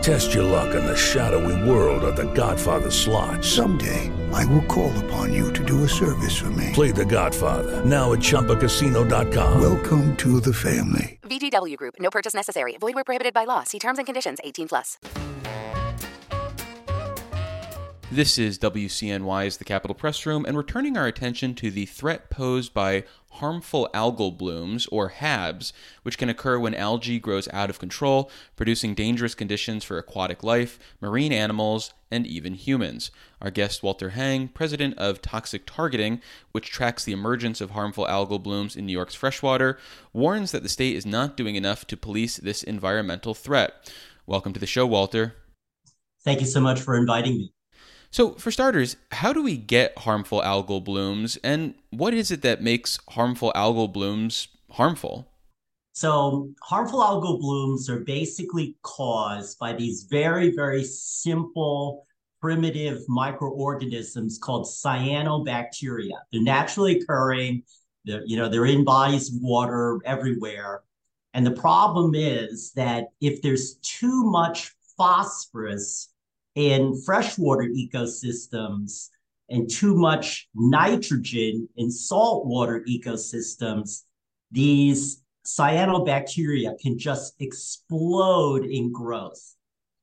Test your luck in the shadowy world of The Godfather slot. Someday, I will call upon you to do a service for me. Play The Godfather now at ChumbaCasino.com. Welcome to the family. VGW Group. No purchase necessary. Void where prohibited by law. See terms and conditions. 18 plus. This is WCNY's The Capitol Press Room, and returning our attention to the threat posed by harmful algal blooms, or HABs, which can occur when algae grows out of control, producing dangerous conditions for aquatic life, marine animals, and even humans. Our guest, Walter Hang, president of Toxics Targeting, which tracks the emergence of harmful algal blooms in New York's freshwater, warns that the state is not doing enough to police this environmental threat. Welcome to the show, Walter. Thank you so much for inviting me. So, for starters, how do we get harmful algal blooms, and what is it that makes harmful algal blooms harmful? So, harmful algal blooms are basically caused by these very, very simple, primitive microorganisms called cyanobacteria. They're naturally occurring. They're, you know, they're in bodies of water everywhere. And the problem is that if there's too much phosphorus in freshwater ecosystems and too much nitrogen in saltwater ecosystems, these cyanobacteria can just explode in growth.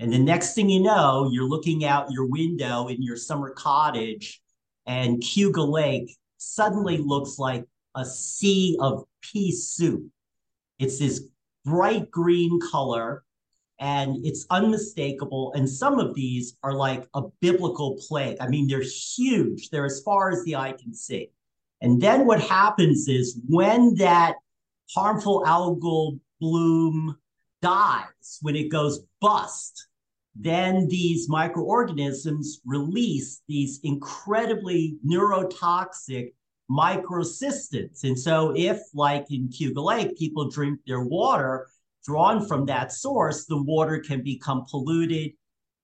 And the next thing you know, you're looking out your window in your summer cottage, and Cayuga Lake suddenly looks like a sea of pea soup. It's this bright green color and it's unmistakable. And some of these are like a biblical plague. I mean, they're huge, they're as far as the eye can see. And then what happens is when that harmful algal bloom dies, when it goes bust, then these microorganisms release these incredibly neurotoxic microcystins. And so, if, like in Cayuga Lake, people drink their water, drawn from that source, the water can become polluted.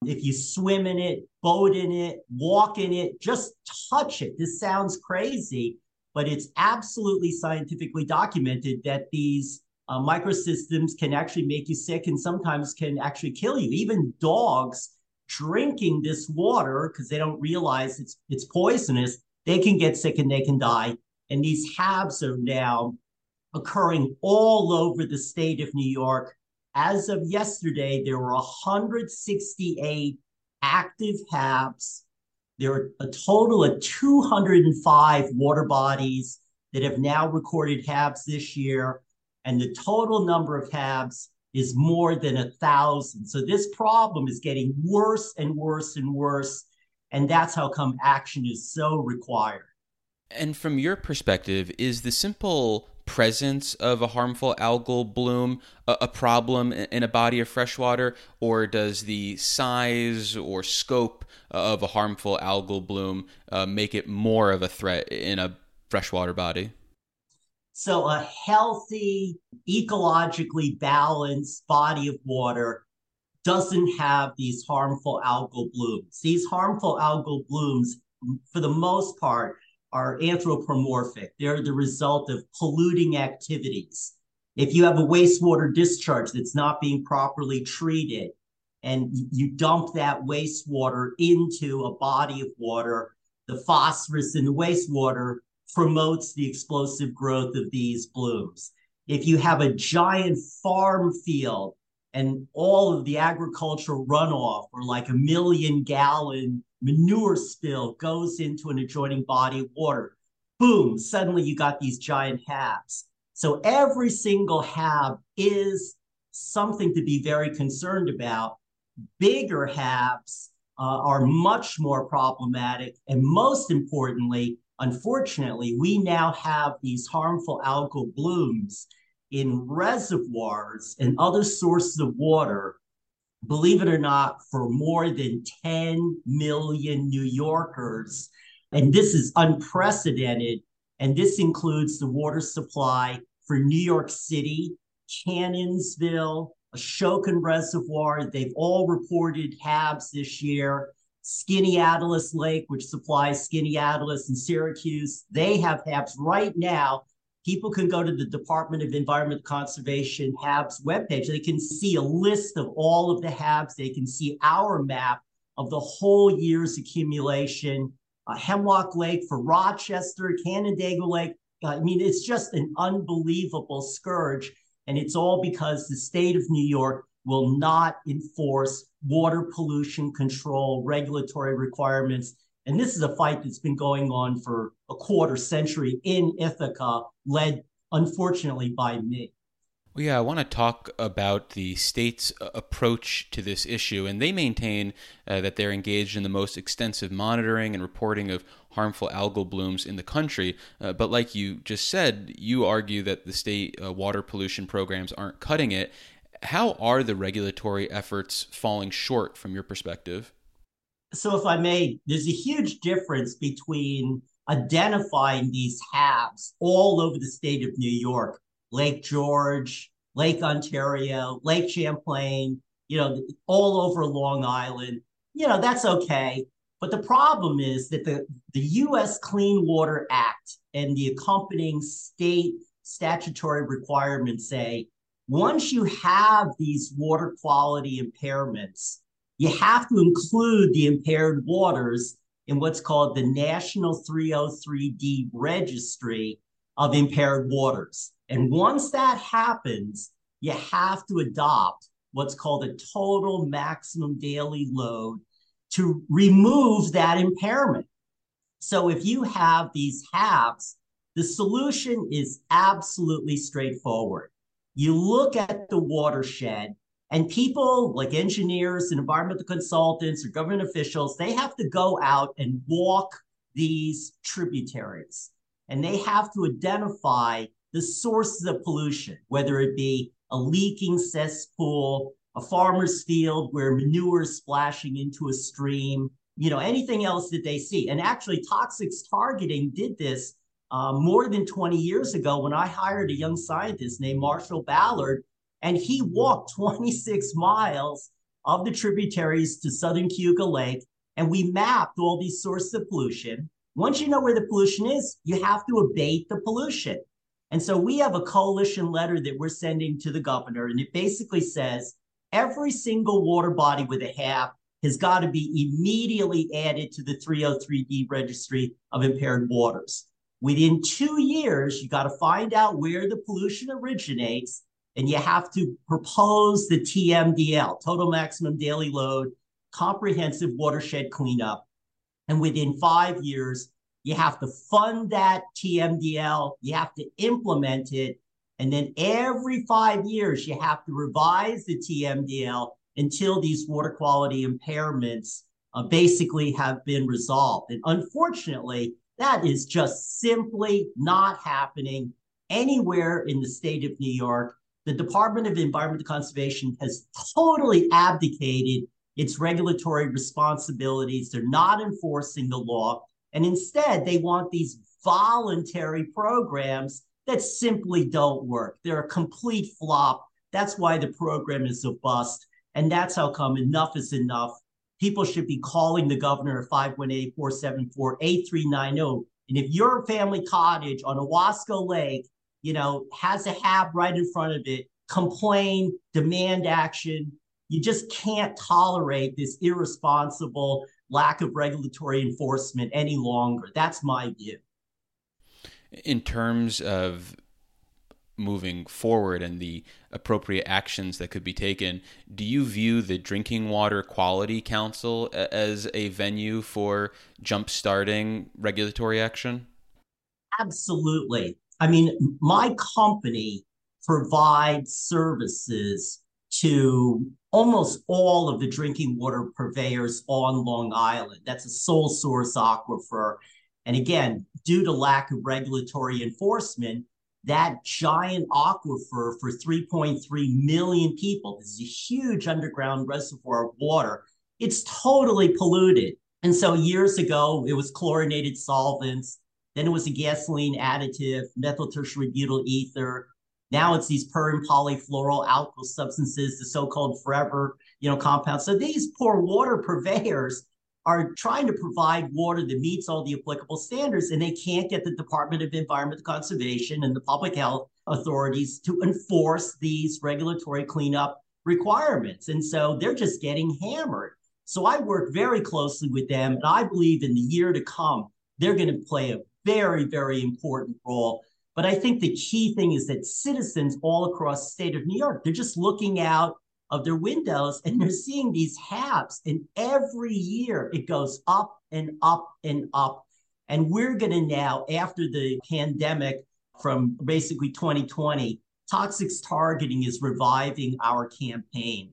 If you swim in it, boat in it, walk in it, just touch it. This sounds crazy, but it's absolutely scientifically documented that these uh, microcystins can actually make you sick and sometimes can actually kill you. Even dogs drinking this water because they don't realize it's it's poisonous, they can get sick and they can die. And these HABs are now occurring all over the state of New York. As of yesterday, there were 168 active HABs. There are a total of 205 water bodies that have now recorded HABs this year. And the total number of HABs is more than a thousand. So this problem is getting worse and worse and worse. And that's how come action is so required. And from your perspective, is the simple presence of a harmful algal bloom a, a, problem in a body of fresh water, or does the size or scope of a harmful algal bloom uh, make it more of a threat in a freshwater body? So, a healthy, ecologically balanced body of water doesn't have these harmful algal blooms. These harmful algal blooms, for the most part, are anthropomorphic. They're the result of polluting activities. If you have a wastewater discharge that's not being properly treated and you dump that wastewater into a body of water, the phosphorus in the wastewater promotes the explosive growth of these blooms. If you have a giant farm field and all of the agricultural runoff or like a million gallon manure spill goes into an adjoining body of water. Boom, suddenly you got these giant HABs. So every single HAB is something to be very concerned about. Bigger HABs uh, are much more problematic. And most importantly, unfortunately, we now have these harmful algal blooms in reservoirs and other sources of water, believe it or not, for more than 10 million New Yorkers. And this is unprecedented and this includes the water supply for New York City, Cannonsville, Ashokan Reservoir. They've all reported HABs this year. Skaneateles Lake, which supplies Skaneateles and Syracuse, they have HABs right now. People can go to the Department of Environment Conservation HABs webpage. They can see a list of all of the HABs. They can see our map of the whole year's accumulation uh, Hemlock Lake for Rochester, Canandaigua Lake. Uh, I mean, it's just an unbelievable scourge. And it's all because the state of New York will not enforce water pollution control regulatory requirements. And this is a fight that's been going on for a quarter century in Ithaca, led unfortunately by me. Well, yeah, I want to talk about the state's uh, approach to this issue. And they maintain uh, that they're engaged in the most extensive monitoring and reporting of harmful algal blooms in the country. Uh, but like you just said, you argue that the state uh, water pollution programs aren't cutting it. How are the regulatory efforts falling short from your perspective? So, if I may, there's a huge difference between identifying these HABs all over the state of New York Lake George, Lake Ontario, Lake Champlain, you know, all over Long Island. You know, that's okay. But the problem is that the, the US Clean Water Act and the accompanying state statutory requirements say once you have these water quality impairments, you have to include the impaired waters in what's called the National 303D Registry of Impaired Waters. And once that happens, you have to adopt what's called a total maximum daily load to remove that impairment. So if you have these HABs, the solution is absolutely straightforward. You look at the watershed, and people like engineers and environmental consultants or government officials, they have to go out and walk these tributaries and they have to identify the sources of pollution, whether it be a leaking cesspool, a farmer's field where manure is splashing into a stream, you know, anything else that they see. And actually, toxics targeting did this uh, more than 20 years ago when I hired a young scientist named Marshall Ballard, and he walked 26 miles of the tributaries to southern Cayuga Lake, and we mapped all these sources of pollution. Once you know where the pollution is, you have to abate the pollution. And so we have a coalition letter that we're sending to the governor, and it basically says every single water body with a HAB has got to be immediately added to the 303D registry of impaired waters. Within two years, you got to find out where the pollution originates, and you have to propose the TMDL, total maximum daily load, comprehensive watershed cleanup. And within five years, you have to fund that TMDL, you have to implement it. And then every five years, you have to revise the TMDL until these water quality impairments uh, basically have been resolved. And unfortunately, that is just simply not happening anywhere in the state of New York. The Department of Environmental Conservation has totally abdicated its regulatory responsibilities. They're not enforcing the law. And instead, they want these voluntary programs that simply don't work. They're a complete flop. That's why the program is a bust. And that's how come enough is enough. People should be calling the governor at 518 474 8390. And if your family cottage on Owasco Lake, you know, has a HAB right in front of it, complain, demand action. You just can't tolerate this irresponsible lack of regulatory enforcement any longer. That's my view. In terms of moving forward and the appropriate actions that could be taken, do you view the Drinking Water Quality Council as a venue for jump-starting regulatory action? Absolutely. I mean, my company provides services to almost all of the drinking water purveyors on Long Island. That's a sole source aquifer. And again, due to lack of regulatory enforcement, that giant aquifer for 3.3 million people, this is a huge underground reservoir of water, it's totally polluted. And so years ago, it was chlorinated solvents. Then it was a gasoline additive, methyl tertiary butyl ether. Now it's these per and polyfluoral alkyl substances, the so-called forever, you know, compounds. So these poor water purveyors are trying to provide water that meets all the applicable standards, and they can't get the Department of Environment Conservation and the public health authorities to enforce these regulatory cleanup requirements. And so they're just getting hammered. So I work very closely with them, and I believe in the year to come, they're going to play a very, very important role. But I think the key thing is that citizens all across the state of New York, they're just looking out of their windows and they're seeing these HABs. And every year it goes up and up and up. And we're going to now, after the pandemic from basically 2020, Toxics Targeting is reviving our campaign.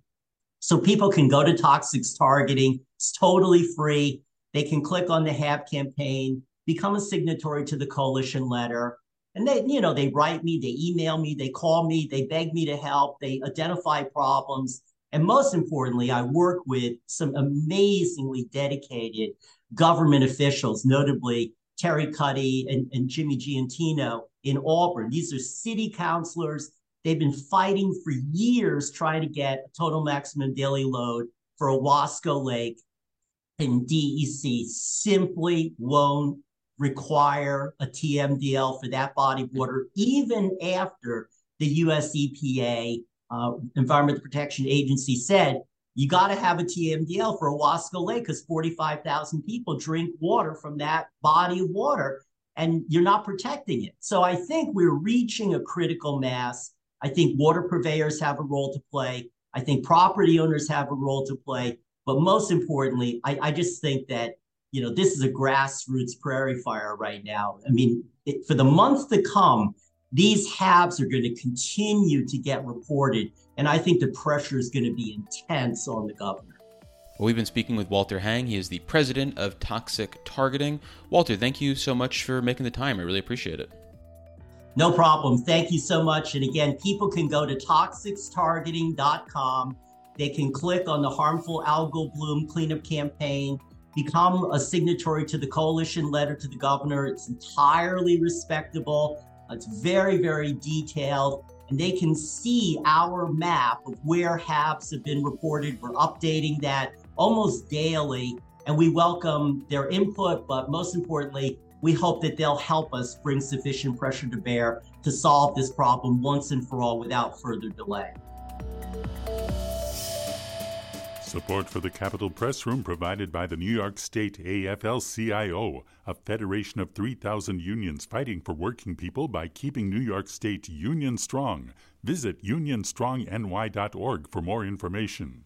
So people can go to Toxics Targeting, it's totally free. They can click on the HAB campaign, become a signatory to the coalition letter. And they, you know, they write me, they email me, they call me, they beg me to help, they identify problems. And most importantly, I work with some amazingly dedicated government officials, notably Terry Cuddy and, and Jimmy Giannettino in Auburn. These are city councilors. They've been fighting for years trying to get a total maximum daily load for Owasco Lake. And DEC simply won't require a TMDL for that body of water, even after the US EPA, uh, Environmental Protection Agency, said you got to have a TMDL for Owasco Lake because 45,000 people drink water from that body of water and you're not protecting it. So I think we're reaching a critical mass. I think water purveyors have a role to play. I think property owners have a role to play. But most importantly, I, I just think that you know, this is a grassroots prairie fire right now. I mean, it, for the months to come, these HABs are going to continue to get reported. And I think the pressure is going to be intense on the governor. Well, we've been speaking with Walter Hang. He is the president of Toxics Targeting. Walter, thank you so much for making the time. I really appreciate it. No problem. Thank you so much. And again, people can go to toxicstargeting.com. They can click on the harmful algal bloom cleanup campaign become a signatory to the coalition letter to the governor. It's entirely respectable. It's very, very detailed. And they can see our map of where HABs have been reported. We're updating that almost daily. And we welcome their input, but most importantly, we hope that they'll help us bring sufficient pressure to bear to solve this problem once and for all without further delay. Support for the Capitol Press Room provided by the New York State AFL CIO, a federation of 3,000 unions fighting for working people by keeping New York State union strong. Visit unionstrongny.org for more information.